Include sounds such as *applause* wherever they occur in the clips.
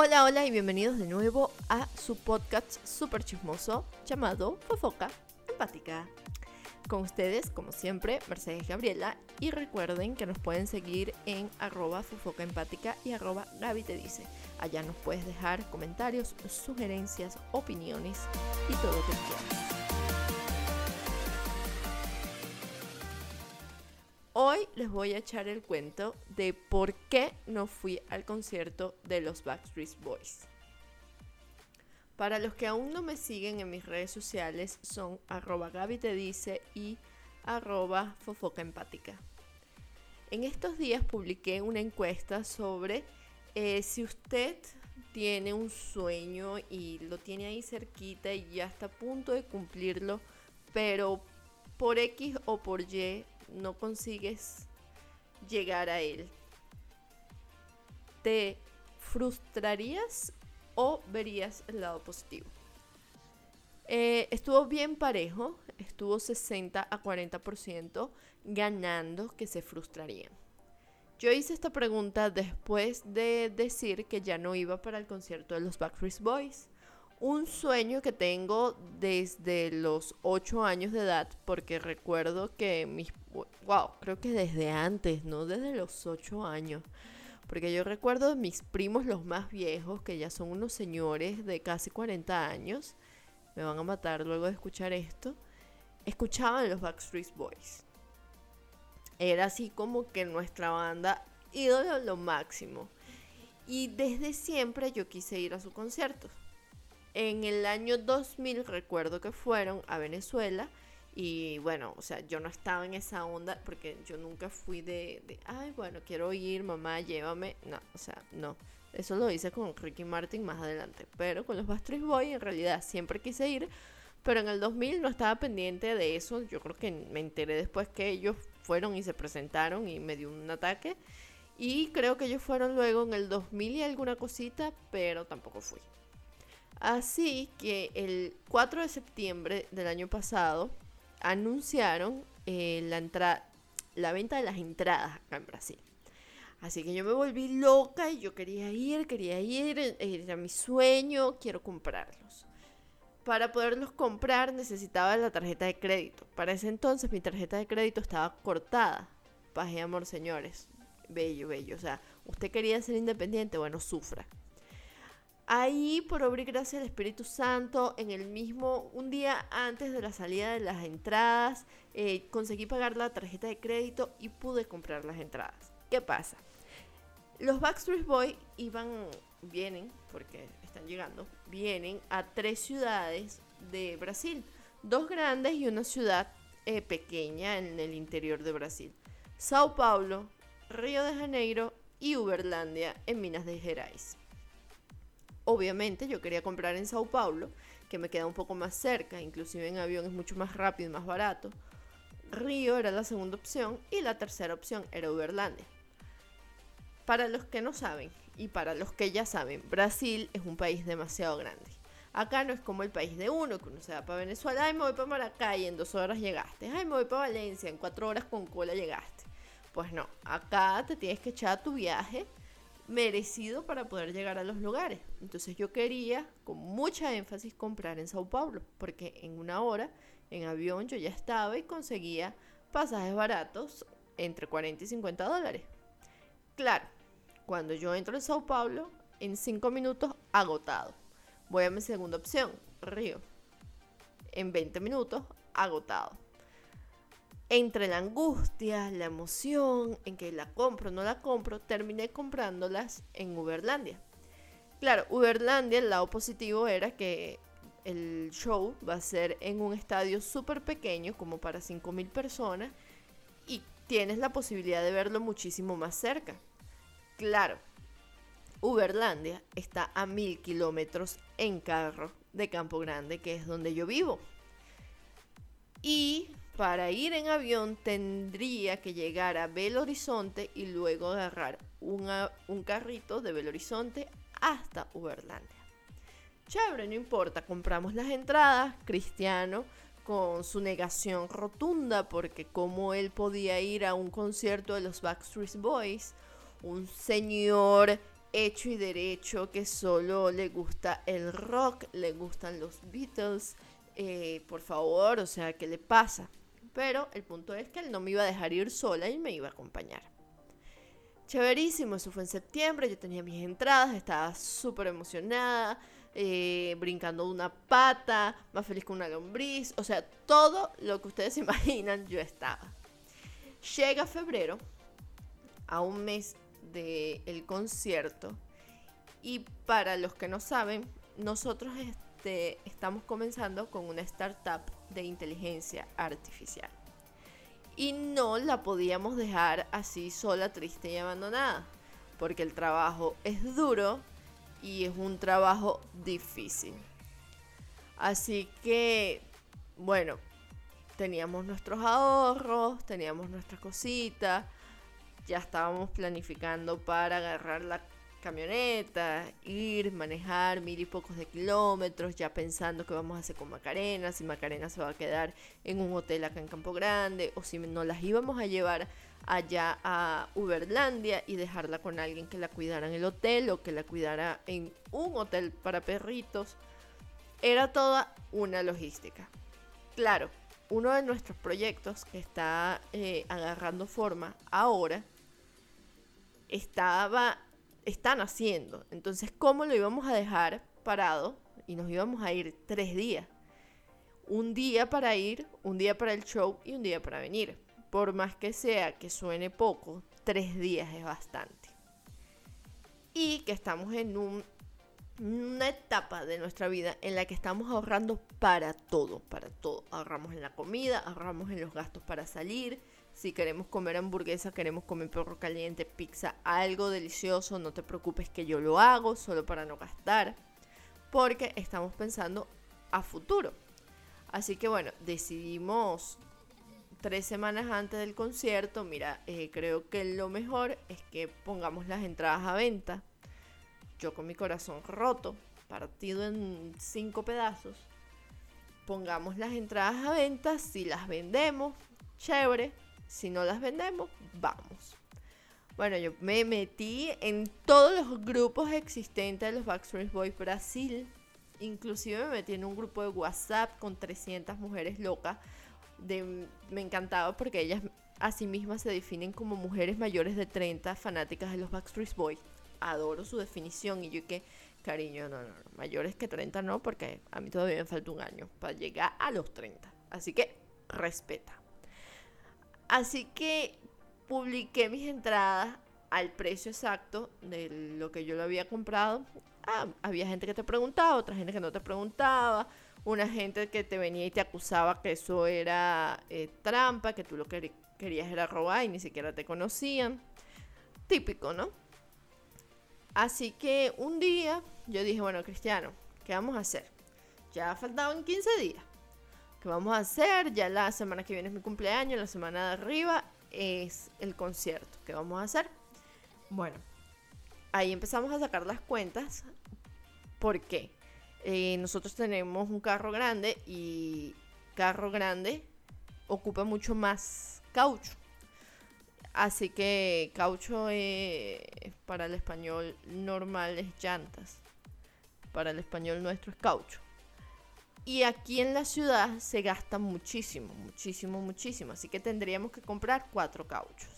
Hola, hola y bienvenidos de nuevo a su podcast super chismoso llamado Fofoca Empática. Con ustedes, como siempre, Mercedes Gabriela y recuerden que nos pueden seguir en arroba Fofoca Empática y arroba Gaby te dice. Allá nos puedes dejar comentarios, sugerencias, opiniones y todo lo que quieras. Hoy les voy a echar el cuento de por qué no fui al concierto de los Backstreet Boys. Para los que aún no me siguen en mis redes sociales son arroba Gaby dice y arroba fofoca empática. En estos días publiqué una encuesta sobre eh, si usted tiene un sueño y lo tiene ahí cerquita y ya está a punto de cumplirlo, pero por X o por Y no consigues llegar a él, ¿te frustrarías o verías el lado positivo? Eh, estuvo bien parejo, estuvo 60 a 40% ganando que se frustrarían. Yo hice esta pregunta después de decir que ya no iba para el concierto de los Backstreet Boys un sueño que tengo desde los 8 años de edad, porque recuerdo que mis... Wow, creo que desde antes, no desde los 8 años. Porque yo recuerdo mis primos los más viejos, que ya son unos señores de casi 40 años, me van a matar luego de escuchar esto, escuchaban los Backstreet Boys. Era así como que nuestra banda ídolo lo máximo. Y desde siempre yo quise ir a su concierto en el año 2000 recuerdo que fueron a Venezuela y bueno, o sea, yo no estaba en esa onda porque yo nunca fui de, de ay, bueno, quiero ir, mamá, llévame. No, o sea, no. Eso lo hice con Ricky Martin más adelante. Pero con los Backstreet Boys en realidad siempre quise ir. Pero en el 2000 no estaba pendiente de eso. Yo creo que me enteré después que ellos fueron y se presentaron y me dio un ataque. Y creo que ellos fueron luego en el 2000 y alguna cosita, pero tampoco fui. Así que el 4 de septiembre del año pasado anunciaron eh, la, la venta de las entradas acá en Brasil. Así que yo me volví loca y yo quería ir, quería ir, eh, era mi sueño, quiero comprarlos. Para poderlos comprar necesitaba la tarjeta de crédito. Para ese entonces mi tarjeta de crédito estaba cortada. Paz y amor, señores. Bello, bello. O sea, usted quería ser independiente, bueno, sufra. Ahí, por obra y gracia del Espíritu Santo, en el mismo, un día antes de la salida de las entradas, eh, conseguí pagar la tarjeta de crédito y pude comprar las entradas. ¿Qué pasa? Los Backstreet Boys iban, vienen, porque están llegando, vienen a tres ciudades de Brasil, dos grandes y una ciudad eh, pequeña en el interior de Brasil. Sao Paulo, Río de Janeiro y Uberlândia en Minas de Gerais. Obviamente yo quería comprar en Sao Paulo, que me queda un poco más cerca, inclusive en avión es mucho más rápido y más barato. Río era la segunda opción y la tercera opción era Uberlândia. Para los que no saben y para los que ya saben, Brasil es un país demasiado grande. Acá no es como el país de uno, que uno se va para Venezuela, ay me voy para Maracay, en dos horas llegaste, ay me voy para Valencia, en cuatro horas con cola llegaste. Pues no, acá te tienes que echar tu viaje merecido para poder llegar a los lugares. Entonces yo quería con mucha énfasis comprar en Sao Paulo, porque en una hora en avión yo ya estaba y conseguía pasajes baratos entre 40 y 50 dólares. Claro, cuando yo entro en Sao Paulo, en 5 minutos agotado. Voy a mi segunda opción, Río. En 20 minutos agotado entre la angustia, la emoción, en que la compro o no la compro, terminé comprándolas en Uberlandia. Claro, Uberlandia, el lado positivo era que el show va a ser en un estadio súper pequeño, como para 5.000 personas, y tienes la posibilidad de verlo muchísimo más cerca. Claro, Uberlandia está a mil kilómetros en carro de Campo Grande, que es donde yo vivo. Y para ir en avión tendría que llegar a Belo Horizonte y luego agarrar un carrito de Belo Horizonte hasta Uberlandia. Chévere, no importa, compramos las entradas, Cristiano con su negación rotunda porque como él podía ir a un concierto de los Backstreet Boys, un señor hecho y derecho que solo le gusta el rock, le gustan los Beatles. Eh, por favor, o sea, ¿qué le pasa? Pero el punto es que él no me iba a dejar ir sola y me iba a acompañar. Chéverísimo, eso fue en septiembre, yo tenía mis entradas, estaba súper emocionada, eh, brincando de una pata, más feliz que una lombriz, o sea, todo lo que ustedes *laughs* imaginan yo estaba. Llega febrero, a un mes del concierto, y para los que no saben, nosotros este, estamos comenzando con una startup de inteligencia artificial y no la podíamos dejar así sola, triste y abandonada, porque el trabajo es duro y es un trabajo difícil. Así que, bueno, teníamos nuestros ahorros, teníamos nuestras cositas, ya estábamos planificando para agarrar la camioneta, ir, manejar mil y pocos de kilómetros, ya pensando qué vamos a hacer con Macarena, si Macarena se va a quedar en un hotel acá en Campo Grande, o si no las íbamos a llevar allá a Uberlandia y dejarla con alguien que la cuidara en el hotel o que la cuidara en un hotel para perritos. Era toda una logística. Claro, uno de nuestros proyectos que está eh, agarrando forma ahora estaba están haciendo. Entonces, ¿cómo lo íbamos a dejar parado? Y nos íbamos a ir tres días. Un día para ir, un día para el show y un día para venir. Por más que sea que suene poco, tres días es bastante. Y que estamos en un, una etapa de nuestra vida en la que estamos ahorrando para todo, para todo. Ahorramos en la comida, ahorramos en los gastos para salir, si queremos comer hamburguesa, queremos comer perro caliente, pizza, algo delicioso, no te preocupes que yo lo hago solo para no gastar. Porque estamos pensando a futuro. Así que bueno, decidimos tres semanas antes del concierto, mira, eh, creo que lo mejor es que pongamos las entradas a venta. Yo con mi corazón roto, partido en cinco pedazos, pongamos las entradas a venta, si las vendemos, chévere, si no las vendemos, vamos. Bueno, yo me metí en todos los grupos existentes de los Backstreet Boys Brasil. Inclusive me metí en un grupo de WhatsApp con 300 mujeres locas. Me encantaba porque ellas a sí mismas se definen como mujeres mayores de 30 fanáticas de los Backstreet Boys. Adoro su definición y yo que, cariño, no, no, no, mayores que 30 no, porque a mí todavía me falta un año para llegar a los 30. Así que respeta. Así que publiqué mis entradas al precio exacto de lo que yo lo había comprado. Ah, había gente que te preguntaba, otra gente que no te preguntaba, una gente que te venía y te acusaba que eso era eh, trampa, que tú lo que querías era robar y ni siquiera te conocían. Típico, ¿no? Así que un día yo dije, bueno, Cristiano, ¿qué vamos a hacer? Ya faltaban 15 días. ¿Qué vamos a hacer? Ya la semana que viene es mi cumpleaños, la semana de arriba es el concierto. ¿Qué vamos a hacer? Bueno, ahí empezamos a sacar las cuentas. ¿Por qué? Eh, nosotros tenemos un carro grande y carro grande ocupa mucho más caucho. Así que caucho para el español normal es llantas. Para el español nuestro es caucho. Y aquí en la ciudad se gasta muchísimo, muchísimo, muchísimo. Así que tendríamos que comprar cuatro cauchos.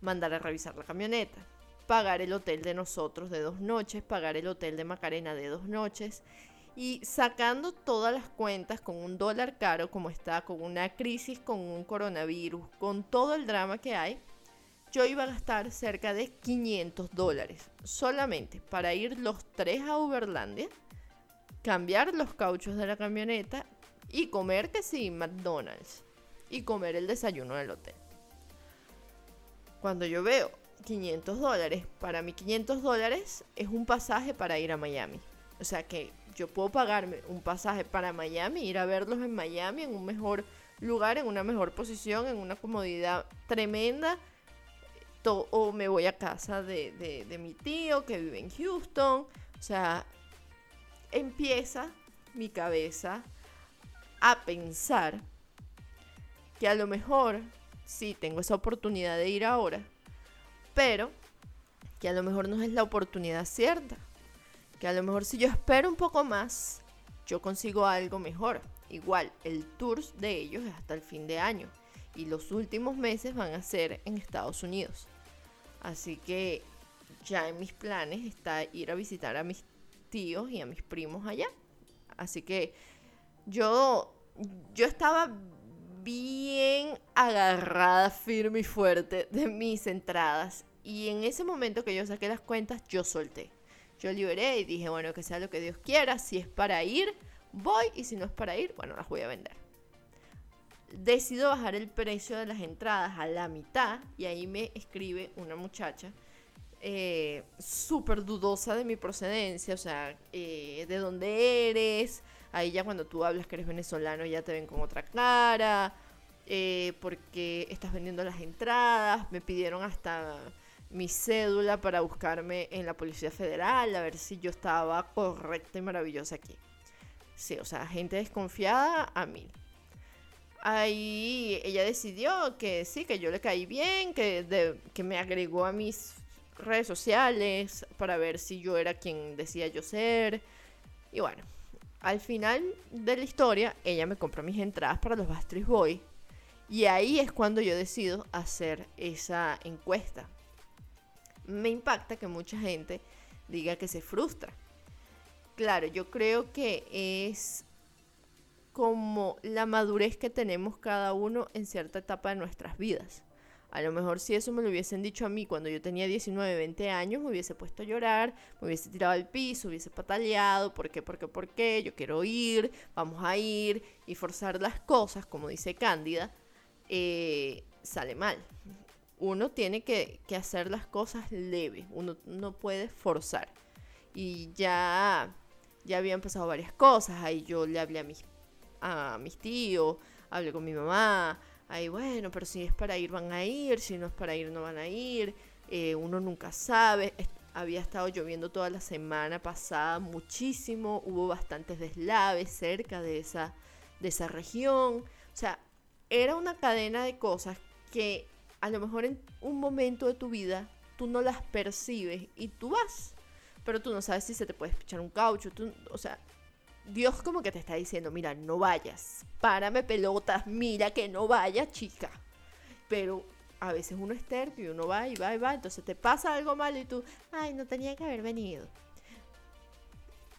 Mandar a revisar la camioneta. Pagar el hotel de nosotros de dos noches. Pagar el hotel de Macarena de dos noches. Y sacando todas las cuentas con un dólar caro como está, con una crisis, con un coronavirus, con todo el drama que hay, yo iba a gastar cerca de 500 dólares solamente para ir los tres a Uberlandia cambiar los cauchos de la camioneta y comer que sí, McDonald's. Y comer el desayuno del hotel. Cuando yo veo 500 dólares, para mí 500 dólares es un pasaje para ir a Miami. O sea que yo puedo pagarme un pasaje para Miami, ir a verlos en Miami, en un mejor lugar, en una mejor posición, en una comodidad tremenda. O me voy a casa de, de mi tío que vive en Houston. O sea, empieza mi cabeza a pensar que a lo mejor sí tengo esa oportunidad de ir ahora, pero que a lo mejor no es la oportunidad cierta, que a lo mejor si yo espero un poco más, yo consigo algo mejor. Igual, el tour de ellos es hasta el fin de año y los últimos meses van a ser en Estados Unidos. Así que ya en mis planes está ir a visitar a mis y a mis primos allá. Así que yo, yo estaba bien agarrada, firme y fuerte de mis entradas. Y en ese momento que yo saqué las cuentas, yo solté. Yo liberé y dije, bueno, que sea lo que Dios quiera. Si es para ir, voy. Y si no es para ir, bueno, las voy a vender. Decido bajar el precio de las entradas a la mitad. Y ahí me escribe una muchacha eh, súper dudosa de mi procedencia, o sea, eh, de dónde eres. Ahí ya cuando tú hablas que eres venezolano ya te ven con otra cara, eh, porque estás vendiendo las entradas. Me pidieron hasta mi cédula para buscarme en la Policía Federal, a ver si yo estaba correcta y maravillosa aquí. Sí, o sea, gente desconfiada a mí. Ahí ella decidió que sí, que yo le caí bien, que, que me agregó a mis redes sociales para ver si yo era quien decía yo ser. Y bueno, al final de la historia, ella me compró mis entradas para los Bastries Boy. Y ahí es cuando yo decido hacer esa encuesta. Me impacta que mucha gente diga que se frustra. Claro, yo creo que es como la madurez que tenemos cada uno en cierta etapa de nuestras vidas. A lo mejor si eso me lo hubiesen dicho a mí cuando yo tenía 19, 20 años, me hubiese puesto a llorar, me hubiese tirado al piso, hubiese pataleado, ¿por qué, por qué, por qué? Yo quiero ir, vamos a ir y forzar las cosas, como dice Cándida, eh, sale mal. Uno tiene que, hacer las cosas leve, uno no puede forzar. Y ya, ya habían pasado varias cosas, ahí yo le hablé a mis, a mis tíos, hablé con mi mamá, ahí bueno, pero si es para ir van a ir, si no es para ir no van a ir, eh, uno nunca sabe. había estado lloviendo toda la semana pasada muchísimo, hubo bastantes deslaves cerca de esa, de esa región. O sea, era una cadena de cosas que a lo mejor en un momento de tu vida tú no las percibes y tú vas, pero tú no sabes si se te puede escuchar un caucho, o sea, Dios como que te está diciendo, mira, no vayas, párame pelotas, mira que no vayas, chica. Pero a veces uno es terco y uno va y va y va, entonces te pasa algo malo y tú, ay, no tenía que haber venido.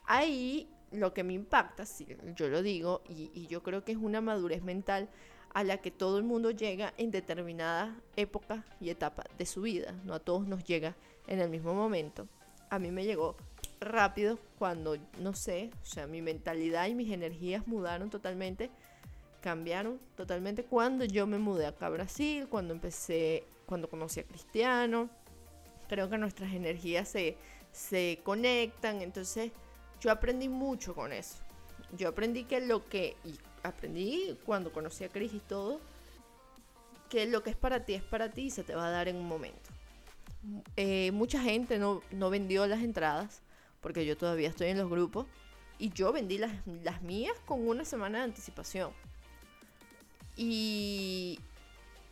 Ahí lo que me impacta, si yo lo digo, y, y yo creo que es una madurez mental a la que todo el mundo llega en determinada época y etapa de su vida, no a todos nos llega en el mismo momento. A mí me llegó rápido cuando, no sé, o sea, mi mentalidad y mis energías mudaron totalmente, cambiaron totalmente cuando yo me mudé acá a Brasil, cuando empecé, cuando conocí a Cristiano. Creo que nuestras energías se, se conectan, entonces yo aprendí mucho con eso. Yo aprendí que lo que, y aprendí cuando conocí a Cris y todo, que lo que es para ti es para ti y se te va a dar en un momento. Eh, mucha gente no, no vendió las entradas porque yo todavía estoy en los grupos, y yo vendí las, las mías con una semana de anticipación. Y,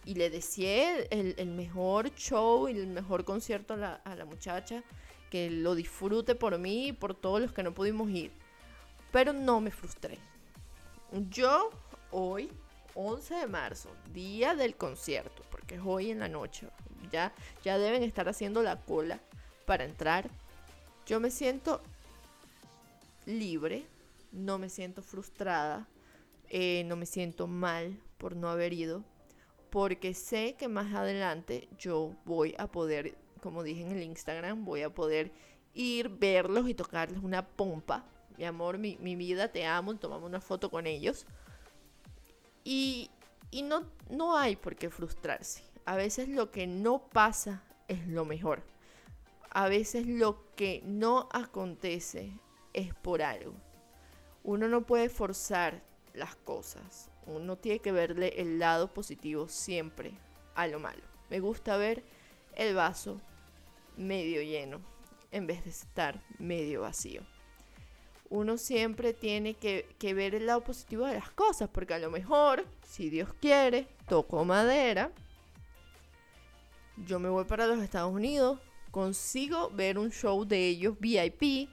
y le decía el, el, mejor show y el mejor concierto a la, a la muchacha, que lo disfrute por mí y por todos los que no pudimos ir. Pero no me frustré. Yo hoy, 11 de marzo, día del concierto, porque es hoy en la noche, ya, ya deben estar haciendo la cola para entrar yo me siento libre, no me siento frustrada, eh, no me siento mal por no haber ido, porque sé que más adelante yo voy a poder, como dije en el Instagram, voy a poder ir, verlos y tocarles una pompa. Mi amor, mi, vida, te amo, tomamos una foto con ellos. Y, y no, no hay por qué frustrarse. A veces lo que no pasa es lo mejor a veces lo que no acontece es por algo. Uno no puede forzar las cosas. Uno tiene que verle el lado positivo siempre a lo malo. Me gusta ver el vaso medio lleno en vez de estar medio vacío. Uno siempre tiene que, ver el lado positivo de las cosas, porque a lo mejor, si Dios quiere, toco madera, yo me voy para los Estados Unidos, consigo ver un show de ellos VIP,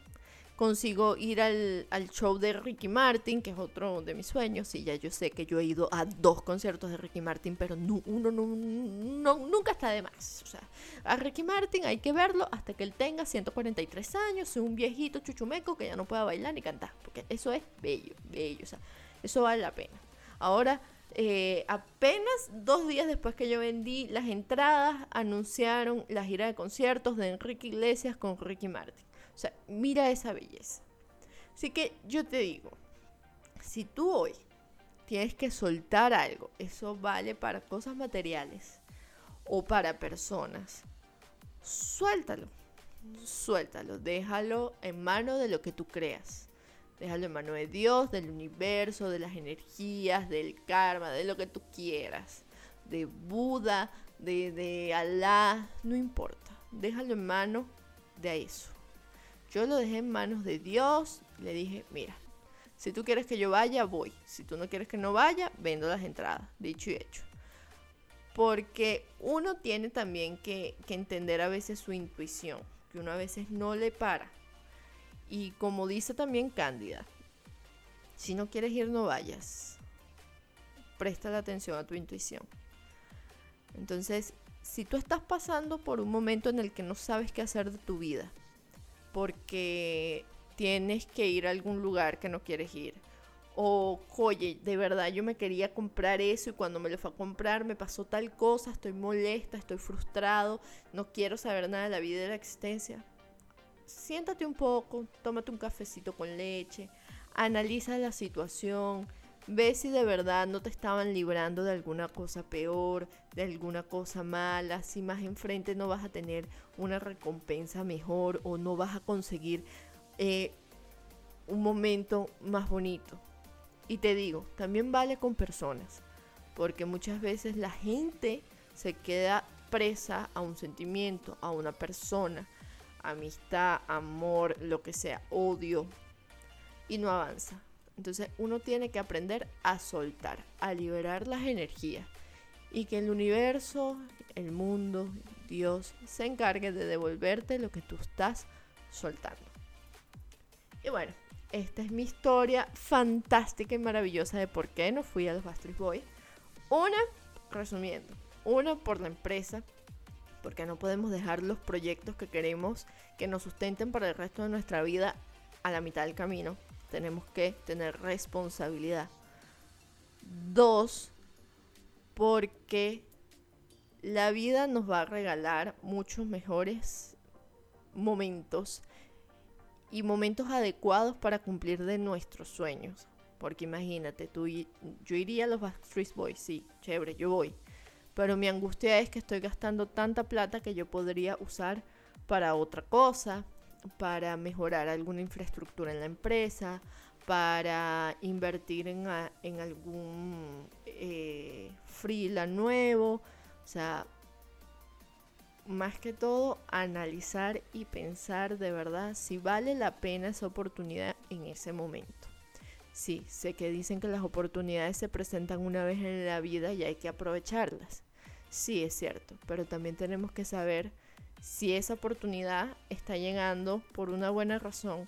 consigo ir al, show de Ricky Martin, que es otro de mis sueños. Y ya yo sé que yo he ido a dos conciertos de Ricky Martin, pero uno nunca está de más. O sea, a Ricky Martin hay que verlo hasta que él tenga 143 años, un viejito chuchumeco que ya no pueda bailar ni cantar. Porque eso es bello, bello. O sea, eso vale la pena. Ahora, eh, apenas dos días después que yo vendí las entradas, anunciaron la gira de conciertos de Enrique Iglesias con Ricky Martin. O sea, mira esa belleza. Así que yo te digo, si tú hoy tienes que soltar algo, eso vale para cosas materiales o para personas, suéltalo, suéltalo, déjalo en mano de lo que tú creas. Déjalo en mano de Dios, del universo, de las energías, del karma, de lo que tú quieras. De Buda, de, de Alá, no importa. Déjalo en mano de eso. Yo lo dejé en manos de Dios. Le dije, mira, si tú quieres que yo vaya, voy. Si tú no quieres que no vaya, vendo las entradas. Dicho y hecho. Porque uno tiene también que, que entender a veces su intuición. Que uno a veces no le para. Y como dice también Cándida, si no quieres ir, no vayas. Presta la atención a tu intuición. Entonces, si tú estás pasando por un momento en el que no sabes qué hacer de tu vida, porque tienes que ir a algún lugar que no quieres ir. O, oye, de verdad yo me quería comprar eso y cuando me lo fue a comprar me pasó tal cosa, estoy molesta, estoy frustrado, no quiero saber nada de la vida y de la existencia. Siéntate un poco, tómate un cafecito con leche, analiza la situación, Ve si de verdad no te estaban librando de alguna cosa peor, de alguna cosa mala, si más enfrente no vas a tener una recompensa mejor o no vas a conseguir eh, un momento más bonito. Y te digo, también vale con personas, porque muchas veces la gente se queda presa a un sentimiento, a una persona, amistad, amor, lo que sea, odio, y no avanza. Entonces uno tiene que aprender a soltar, a liberar las energías y que el universo, el mundo, Dios se encargue de devolverte lo que tú estás soltando. Y bueno, esta es mi historia fantástica y maravillosa de por qué no fui a los Bastard Boys. Una, resumiendo, una por la empresa, porque no podemos dejar los proyectos que queremos que nos sustenten para el resto de nuestra vida a la mitad del camino tenemos que tener responsabilidad. Dos, porque la vida nos va a regalar muchos mejores momentos y momentos adecuados para cumplir de nuestros sueños. Porque imagínate, tú yo iría a los Backstreet Boys, sí, chévere, yo voy. Pero mi angustia es que estoy gastando tanta plata que yo podría usar para otra cosa, para mejorar alguna infraestructura en la empresa, para invertir en, algún eh, freelance nuevo. O sea, más que todo, analizar y pensar de verdad si vale la pena esa oportunidad en ese momento. Sí, sé que dicen que las oportunidades se presentan una vez en la vida y hay que aprovecharlas. Sí, es cierto, pero también tenemos que saber si esa oportunidad está llegando por una buena razón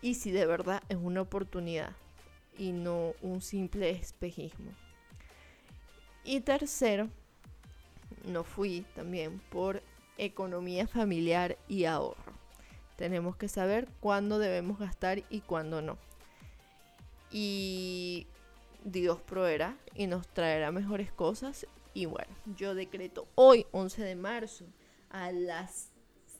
y si de verdad es una oportunidad y no un simple espejismo. Y tercero, no fui también por economía familiar y ahorro. Tenemos que saber cuándo debemos gastar y cuándo no. Y Dios proveerá y nos traerá mejores cosas. Y bueno, yo decreto hoy, 11 de marzo, a las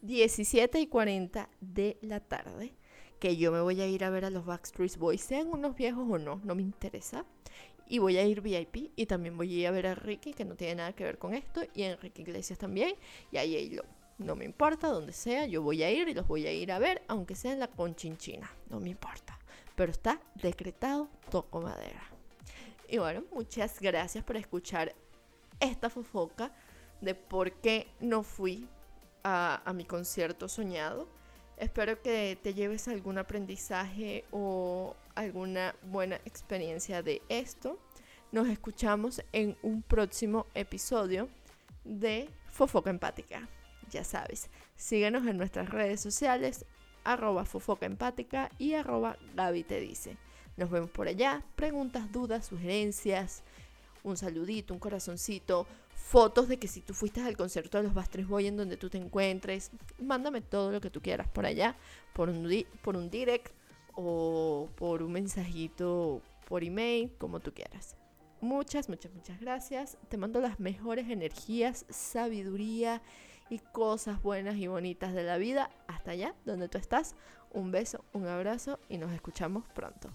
17 y 40 de la tarde que yo me voy a ir a ver a los Backstreet Boys, sean unos viejos o no, no me interesa. Y voy a ir VIP y también voy a ir a ver a Ricky, que no tiene nada que ver con esto, y a Enrique Iglesias también, y ahí lo No me importa, donde sea, yo voy a ir y los voy a ir a ver, aunque sea en la Conchinchina, no me importa. Pero está decretado, toco madera. Y bueno, muchas gracias por escuchar esta fofoca de por qué no fui a, mi concierto soñado. Espero que te lleves algún aprendizaje o alguna buena experiencia de esto. Nos escuchamos en un próximo episodio de Fofoca Empática. ya sabes, síguenos en nuestras redes sociales, arroba fofoca empática y arroba Gaby te dice. Nos vemos por allá, preguntas, dudas, sugerencias, un saludito, un corazoncito, fotos de que si tú fuiste al concierto de los Bastres Boy en donde tú te encuentres, mándame todo lo que tú quieras por allá, por un, por un direct o por un mensajito por email, como tú quieras. Muchas, muchas, muchas gracias. Te mando las mejores energías, sabiduría y cosas buenas y bonitas de la vida hasta allá donde tú estás. Un beso, un abrazo y nos escuchamos pronto.